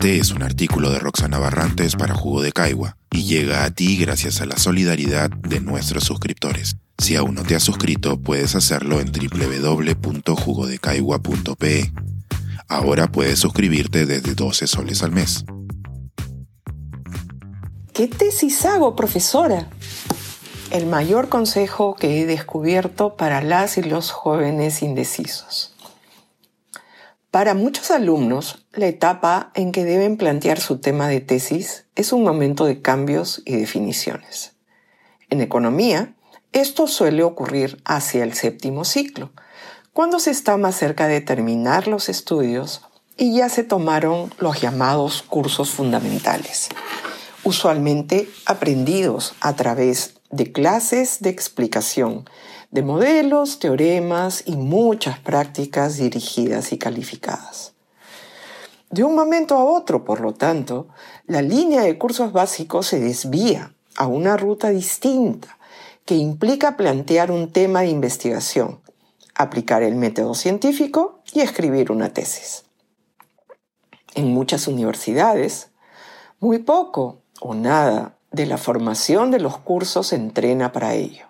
Este es un artículo de Roxana Barrantes para Jugo de Caigua y llega a ti gracias a la solidaridad de nuestros suscriptores. Si aún no te has suscrito, puedes hacerlo en www.jugodecaigua.pe. Ahora puedes suscribirte desde 12 soles al mes. ¿Qué tesis hago, profesora? El mayor consejo que he descubierto para las y los jóvenes indecisos. Para muchos alumnos, la etapa en que deben plantear su tema de tesis es un momento de cambios y definiciones. En economía, esto suele ocurrir hacia el séptimo ciclo, cuando se está más cerca de terminar los estudios y ya se tomaron los llamados cursos fundamentales, usualmente aprendidos a través de clases de explicación de modelos, teoremas y muchas prácticas dirigidas y calificadas. De un momento a otro, por lo tanto, la línea de cursos básicos se desvía a una ruta distinta que implica plantear un tema de investigación, aplicar el método científico y escribir una tesis. En muchas universidades, muy poco o nada de la formación de los cursos se entrena para ello.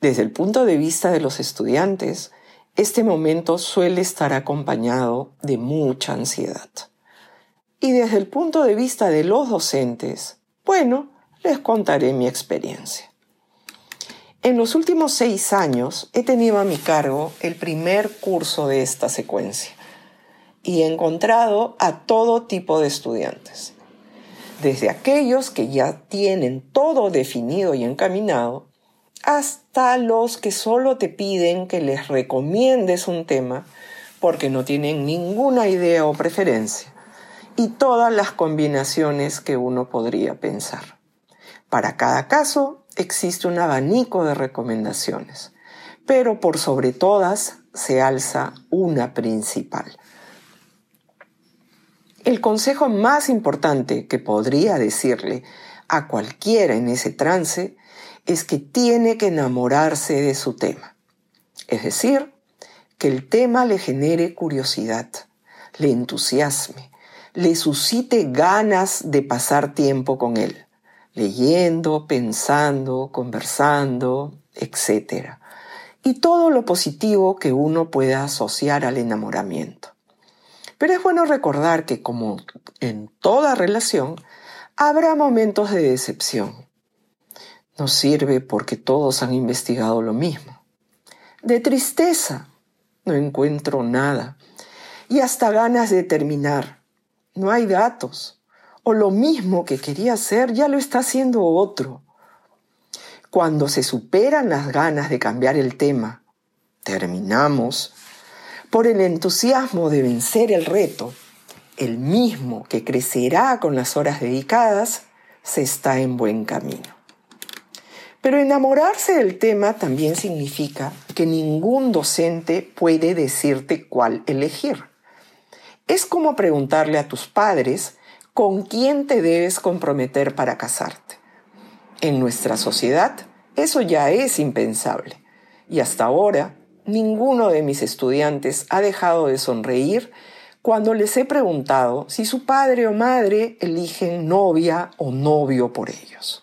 Desde el punto de vista de los estudiantes, este momento suele estar acompañado de mucha ansiedad. Y desde el punto de vista de los docentes, bueno, les contaré mi experiencia. En los últimos seis años he tenido a mi cargo el primer curso de esta secuencia y he encontrado a todo tipo de estudiantes, desde aquellos que ya tienen todo definido y encaminado, hasta los que solo te piden que les recomiendes un tema porque no tienen ninguna idea o preferencia, y todas las combinaciones que uno podría pensar. Para cada caso existe un abanico de recomendaciones, pero por sobre todas se alza una principal. El consejo más importante que podría decirle a cualquiera en ese trance es que tiene que enamorarse de su tema. Es decir, que el tema le genere curiosidad, le entusiasme, le suscite ganas de pasar tiempo con él leyendo, pensando, conversando, etc. Y todo lo positivo que uno pueda asociar al enamoramiento. Pero es bueno recordar que como en toda relación, habrá momentos de decepción. No sirve porque todos han investigado lo mismo. De tristeza, no encuentro nada. Y hasta ganas de terminar. No hay datos o lo mismo que quería hacer ya lo está haciendo otro. Cuando se superan las ganas de cambiar el tema, terminamos, por el entusiasmo de vencer el reto, el mismo que crecerá con las horas dedicadas, se está en buen camino. Pero enamorarse del tema también significa que ningún docente puede decirte cuál elegir. Es como preguntarle a tus padres con quién te debes comprometer para casarte. En nuestra sociedad eso ya es impensable y hasta ahora ninguno de mis estudiantes ha dejado de sonreír cuando les he preguntado si su padre o madre eligen novia o novio por ellos.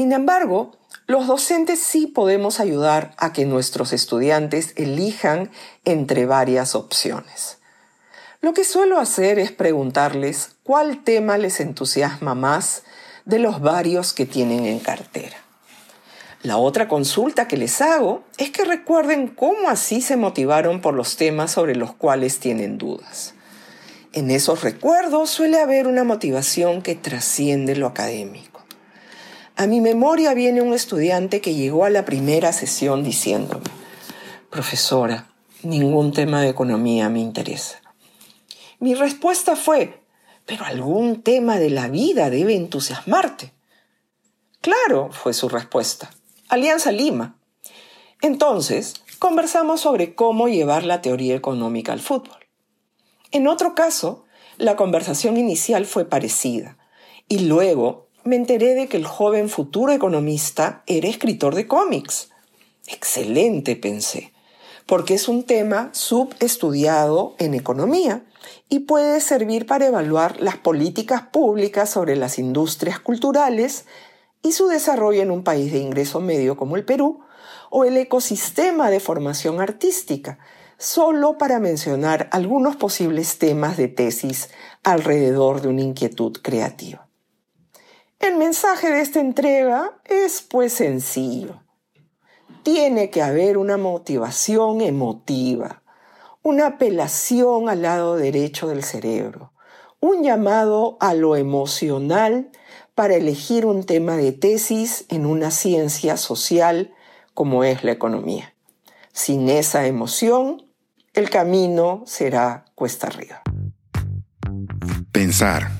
Sin embargo, los docentes sí podemos ayudar a que nuestros estudiantes elijan entre varias opciones. Lo que suelo hacer es preguntarles cuál tema les entusiasma más de los varios que tienen en cartera. La otra consulta que les hago es que recuerden cómo así se motivaron por los temas sobre los cuales tienen dudas. En esos recuerdos suele haber una motivación que trasciende lo académico. A mi memoria viene un estudiante que llegó a la primera sesión diciéndome, profesora, ningún tema de economía me interesa. Mi respuesta fue, pero algún tema de la vida debe entusiasmarte. Claro, fue su respuesta. Alianza Lima. Entonces, conversamos sobre cómo llevar la teoría económica al fútbol. En otro caso, la conversación inicial fue parecida, y luego me enteré de que el joven futuro economista era escritor de cómics. Excelente, pensé porque es un tema subestudiado en economía y puede servir para evaluar las políticas públicas sobre las industrias culturales y su desarrollo en un país de ingreso medio como el Perú, o el ecosistema de formación artística, solo para mencionar algunos posibles temas de tesis alrededor de una inquietud creativa. El mensaje de esta entrega es pues sencillo. Tiene que haber una motivación emotiva, una apelación al lado derecho del cerebro, un llamado a lo emocional para elegir un tema de tesis en una ciencia social como es la economía. Sin esa emoción, el camino será cuesta arriba. Pensar,